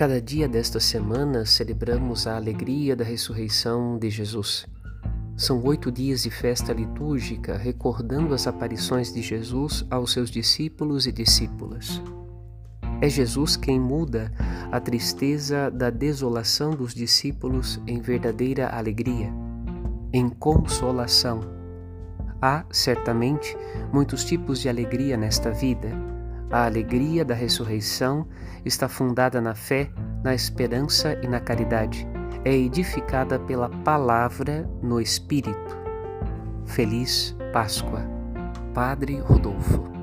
Cada dia desta semana celebramos a alegria da ressurreição de Jesus. São oito dias de festa litúrgica recordando as aparições de Jesus aos seus discípulos e discípulas. É Jesus quem muda a tristeza da desolação dos discípulos em verdadeira alegria, em consolação. Há, certamente, muitos tipos de alegria nesta vida a alegria da ressurreição está fundada na fé, na esperança e na caridade. É edificada pela palavra no Espírito. Feliz Páscoa. Padre Rodolfo.